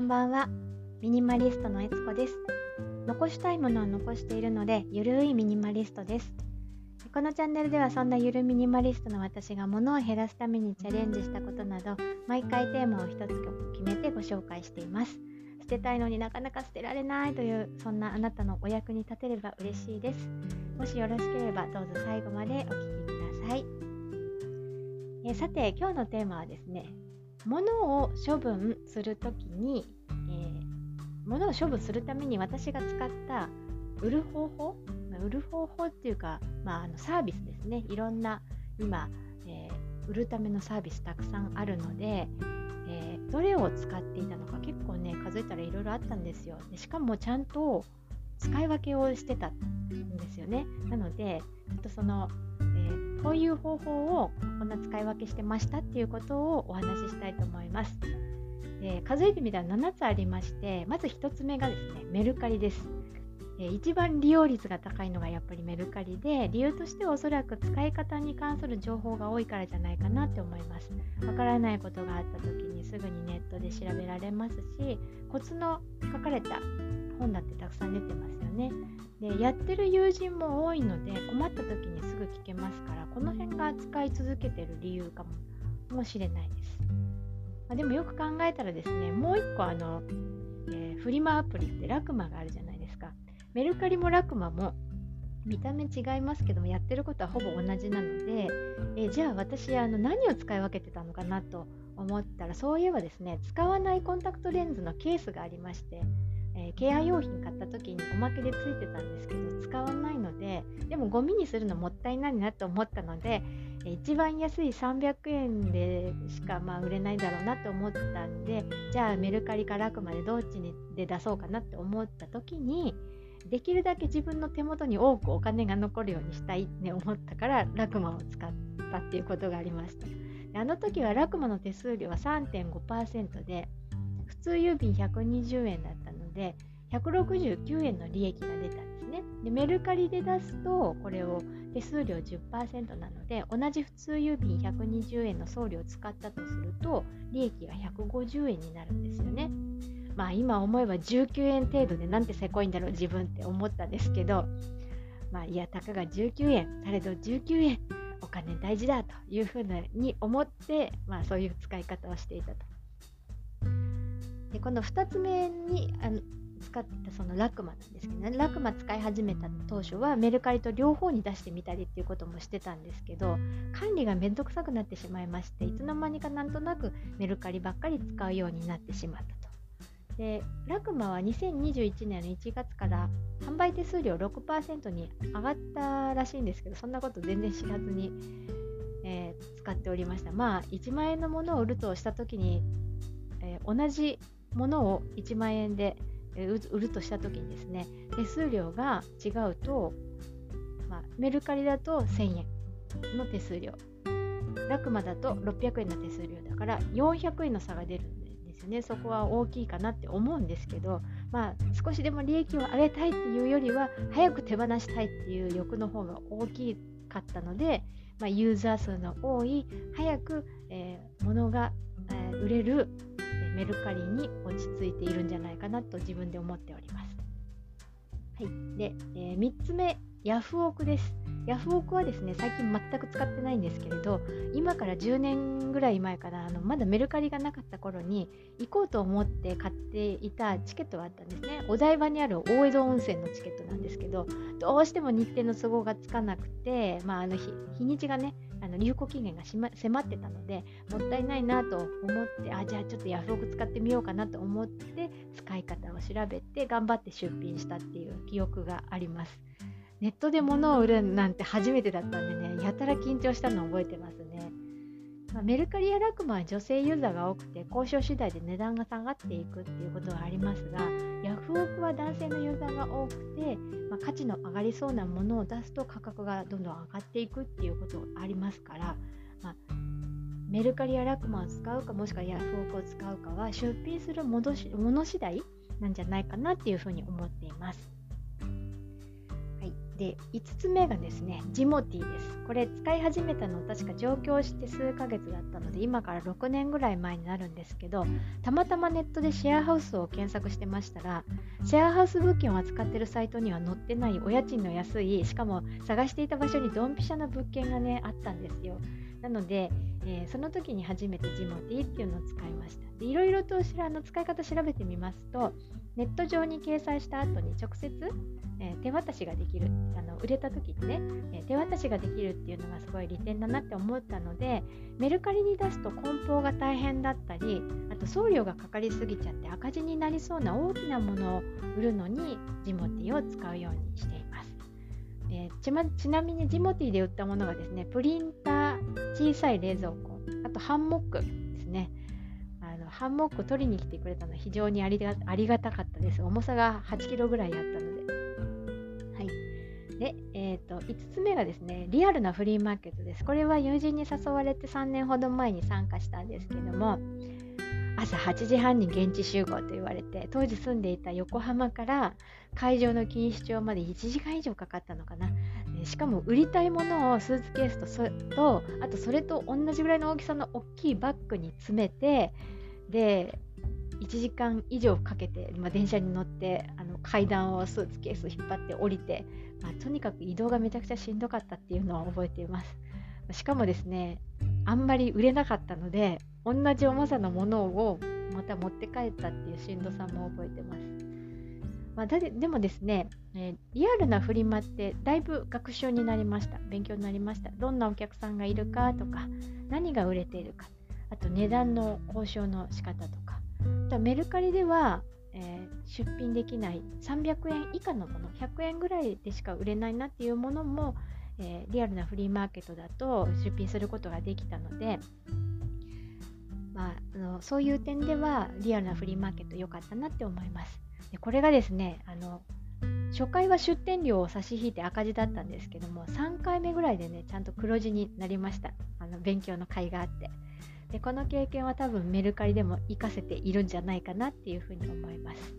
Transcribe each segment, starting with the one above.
こんばんは。ミニマリストのえつこです。残したいものを残しているのでゆるいミニマリストです。このチャンネルではそんなゆるミニマリストの私が物を減らすためにチャレンジしたことなど毎回テーマを一つ決めてご紹介しています。捨てたいのになかなか捨てられないというそんなあなたのお役に立てれば嬉しいです。もしよろしければどうぞ最後までお聴きください。えさて今日のテーマはですね物を処分するときに、えー、物を処分するために私が使った売る方法、まあ、売る方法っていうか、まあ、あのサービスですね。いろんな今、えー、売るためのサービスたくさんあるので、えー、どれを使っていたのか結構ね数えたらいろいろあったんですよ。でしかもちゃんと使い分けをしてたんですよね。なのでちょっとその、こういう方法をこんな使い分けしてましたっていうことをお話ししたいと思います。えー、数えてみたら7つありましてまず1つ目がですねメルカリです、えー、一番利用率が高いのがやっぱりメルカリで理由としてはおそらく使い方に関する情報が多いからじゃないかなって思います。わからないことがあった時にすぐにネットで調べられますしコツの書かれた本だってたくさん出てますよね。でやってる友人も多いので困った時にすぐ聞けますからこの辺が使い続けてる理由かもしれないです、まあ、でもよく考えたらですねもう一個あの、えー、フリマアプリってラクマがあるじゃないですか。メルカリもラクマも見た目違いますけどもやってることはほぼ同じなので、えー、じゃあ私あの何を使い分けてたのかなと思ったらそういえばですね使わないコンタクトレンズのケースがありましてえー、ケア用品買った時におまけでついてたんですけど使わないのででもゴミにするのもったいないなと思ったので、えー、一番安い300円でしかまあ売れないだろうなと思ったんでじゃあメルカリかラクマでどっちにで出そうかなって思った時にできるだけ自分の手元に多くお金が残るようにしたいって思ったからラクマを使ったっていうことがありました。あの時はラクマの手数料は3.5%で普通郵便120円だったで169円の利益が出たんですね。でメルカリで出すとこれを手数料10%なので同じ普通郵便120円の送料を使ったとすると利益が150円になるんですよね。まあ今思えば19円程度でなんてせこいんだろう自分って思ったんですけどまあいやたかが19円されど19円お金大事だというふうに思って、まあ、そういう使い方をしていたと。でこの2つ目にあの使ってたそのラクマなんですけどね。ラクマ使い始めた当初はメルカリと両方に出してみたりっていうこともしてたんですけど管理がめんどくさくなってしまいましていつの間にかなんとなくメルカリばっかり使うようになってしまったと。でラクマは2021年の1月から販売手数料6%に上がったらしいんですけどそんなこと全然知らずに、えー、使っておりました。まあ1万円のものを売るとした時に、えー、同じものを1万円で売るとした時にですね手数料が違うと、まあ、メルカリだと1000円の手数料ラクマだと600円の手数料だから400円の差が出るんですよね。そこは大きいかなって思うんですけどまあ少しでも利益を上げたいっていうよりは早く手放したいっていう欲の方が大きかったので、まあ、ユーザー数の多い早く、えー、物が、えー、売れるメルカリに落ち着いているんじゃないかなと自分で思っております。はい、で、えー、3つ目、ヤフオクです。ヤフオクはですね、最近全く使ってないんですけれど、今から10年ぐらい前からあのまだメルカリがなかった頃に行こうと思って買っていたチケットがあったんですね。お台場にある大江戸温泉のチケットなんですけど、どうしても日程の都合がつかなくて、まあ、あの日日にちがね、あの有効期限が迫ってたのでもったいないなと思ってあじゃあちょっとヤフオク使ってみようかなと思って使い方を調べて頑張って出品したっていう記憶があります。ネットで物を売るなんて初めてだったんでねやたら緊張したのを覚えてますね。まあ、メルカリやラクマは女性ユーザーが多くて交渉次第で値段が下がっていくっていうことがありますがヤフオクは男性のユーザーが多くて、まあ、価値の上がりそうなものを出すと価格がどんどん上がっていくっていうことがありますから、まあ、メルカリやラクマを使うかもしくはヤフオクを使うかは出品するもの次第なんじゃないかなっていうふうに思っています。で5つ目がですねジモティーです。これ使い始めたの確か上京して数ヶ月だったので今から6年ぐらい前になるんですけどたまたまネットでシェアハウスを検索してましたらシェアハウス物件を扱ってるサイトには載ってないお家賃の安いしかも探していた場所にドンピシャな物件がねあったんですよ。なので、えー、その時に初めてジモティっていうのを使いましたでいろいろとあの使い方調べてみますとネット上に掲載した後に直接、えー、手渡しができるあの売れた時にね、えー、手渡しができるっていうのがすごい利点だなって思ったのでメルカリに出すと梱包が大変だったりあと送料がかかりすぎちゃって赤字になりそうな大きなものを売るのにジモティを使うようにしています。えー、ちちなみにジモティで売ったものがですねプリンター小さい冷蔵庫あとハンモックですねあのハンモック取りに来てくれたのは非常にありがありがたかったです。重さが8キロぐらいあったので。はい。で、えーと、と5つ目がですね、リアルなフリーマーケットです。これは友人に誘われて3年ほど前に参加したんですけども、朝8時半に現地集合と言われて、当時住んでいた横浜から会場の錦糸町まで1時間以上かかったのかな。しかも売りたいものをスーツケースとそとあとそれと同じぐらいの大きさの大きいバッグに詰めてで1時間以上かけて、まあ、電車に乗ってあの階段をスーツケース引っ張って降りて、まあ、とにかく移動がめちゃくちゃしんどかったっていうのは覚えていますしかもですねあんまり売れなかったので同じ重さのものをまた持って帰ったっていうしんどさも覚えてます、まあ、だでもですね、えー、リアルなフリマってだいぶ学習になりました。勉強になりました。どんなお客さんがいるかとか何が売れているか。あと値段の交渉の仕方とか。あとメルカリでは、えー、出品できない300円以下のもの100円ぐらいでしか売れないなっていうものも、えー、リアルなフリーマーケットだと出品することができたので、まあ、あのそういう点ではリアルなフリーマーケット良かったなって思います。でこれがですねあの初回は出店料を差し引いて赤字だったんですけども3回目ぐらいでねちゃんと黒字になりましたあの勉強の甲斐があってでこの経験は多分メルカリでも活かせているんじゃないかなっていうふうに思います。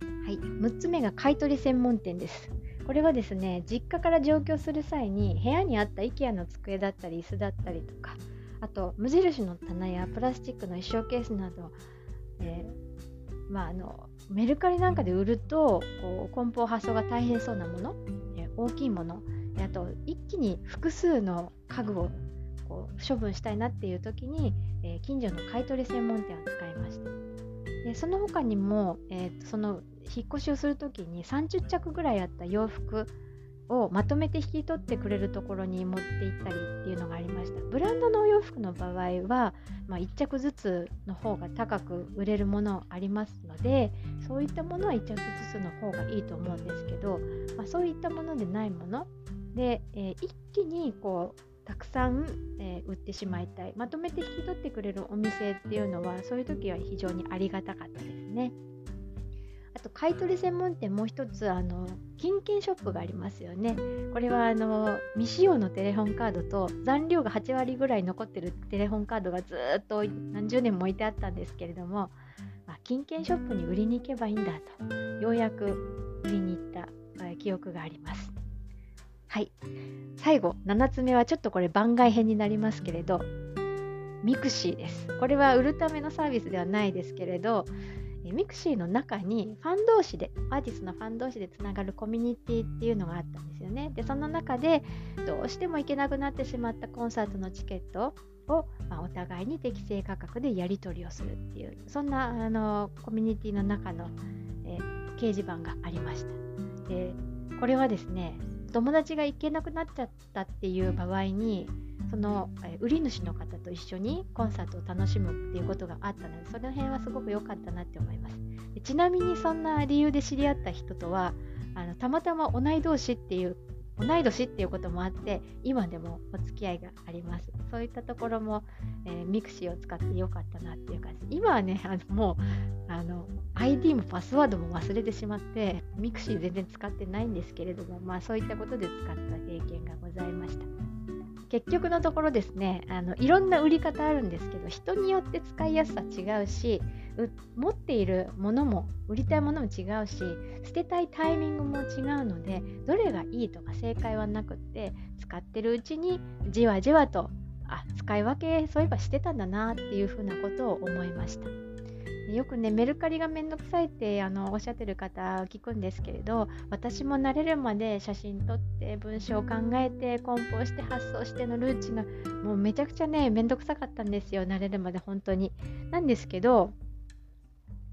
はい、6つ目が買取専門店です。これはですね、実家から上京する際に部屋にあった IKEA の机だったり椅子だったりとか、あと無印の棚やプラスチックの衣装ケースなど、えー、まあ、あのメルカリなんかで売るとこう梱包発送が大変そうなもの、えー、大きいものあと一気に複数の家具をこう処分したいなっていう時に、えー、近所の買い取り専門店を使いました。でその他にも、えー、その引っ越しをする時に30着ぐらいあった洋服をまとめて引き取ってくれるところに持って行ったりっていうのがありました。ブランドのお洋服の場合は、まあ、1着ずつの方が高く売れるものありますのでそういったものは1着ずつの方がいいと思うんですけど、まあ、そういったものでないもの。で、えー、一気にこうたくさん、えー、売ってしまいたい。まとめて引き取ってくれるお店っていうのはそういう時は非常にありがたかったですね。あと買取専門店もう一つあの金券ショップがありますよねこれはあの未使用のテレホンカードと残量が8割ぐらい残ってるテレホンカードがずっと何十年も置いてあったんですけれども、まあ、金券ショップに売りに行けばいいんだとようやく売りに行った、え記憶がありますはい。最後、7つ目はちょっとこれ番外編になりますけれど、 mixi です。これは売るためのサービスではないですけれど、mixi の中にファン同士で、アーティストのファン同士でつながるコミュニティっていうのがあったんですよね。で、その中でどうしても行けなくなってしまったコンサートのチケットを、まあ、お互いに適正価格でやり取りをするっていう、そんなあのコミュニティの中の、え、掲示板がありました。で、これはですね、友達が行けなくなっちゃったっていう場合にその、え売り主の方と一緒にコンサートを楽しむっていうことがあったのでその辺はすごく良かったなって思います。でちなみにそんな理由で知り合った人とはあのたまたま同い同士っていう同い年っていうこともあって今でもお付き合いがあります。そういったところも、えー、ミクシーを使ってよかったなっていう感じ。今はねあのもうあの ID もパスワードも忘れてしまってミクシー全然使ってないんですけれどもまあそういったことで使った経験がございました。結局のところですねあのいろんな売り方あるんですけど人によって使いやすさ違うし持っているものも売りたいものも違うし捨てたいタイミングも違うのでどれがいいとか正解はなくって使ってるうちにじわじわとあ使い分けそういえばしてたんだなっていうふうなことを思いました。よくねメルカリがめんどくさいってあのおっしゃってる方聞くんですけれど私も慣れるまで写真撮って文章を考えて梱包して発送してのルーチがもうめちゃくちゃねめんどくさかったんですよ。慣れるまで本当に。なんですけど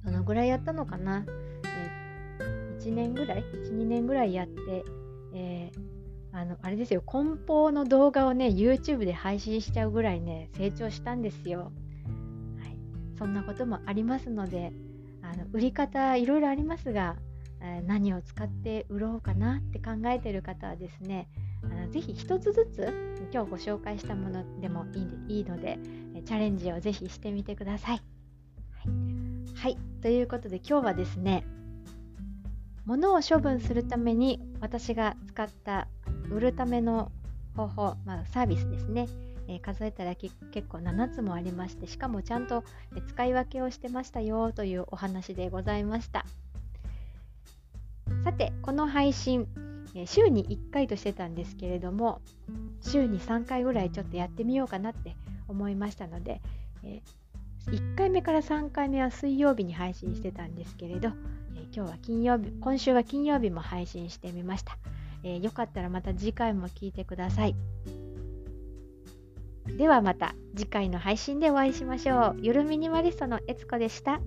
どのぐらいやったのかな、えー、1年ぐらい？12年ぐらいやって、えーあのあれですよ。梱包の動画をね YouTube で配信しちゃうぐらいね成長したんですよ、そんなこともありますのであの売り方いろいろありますが、何を使って売ろうかなって考えてる方はですねあのぜひ一つずつ今日ご紹介したものでもいいいいのでチャレンジをぜひしてみてください。はい、はい、ということで今日はですね物を処分するために私が使った売るための方法、まあ、サービスですね、えー、数えたら結構7つもありましてしかもちゃんと使い分けをしてましたよというお話でございましたさてこの配信、え週に1回としてたんですけれども週に3回ぐらいちょっとやってみようかなって思いましたので、え、1回目から3回目は水曜日に配信してたんですけれど、え、今日は金曜日今週は金曜日も配信してみましたえー、よかったらまた次回も聞いてください。ではまた次回の配信でお会いしましょう。ゆるミニマリストのえつこでした。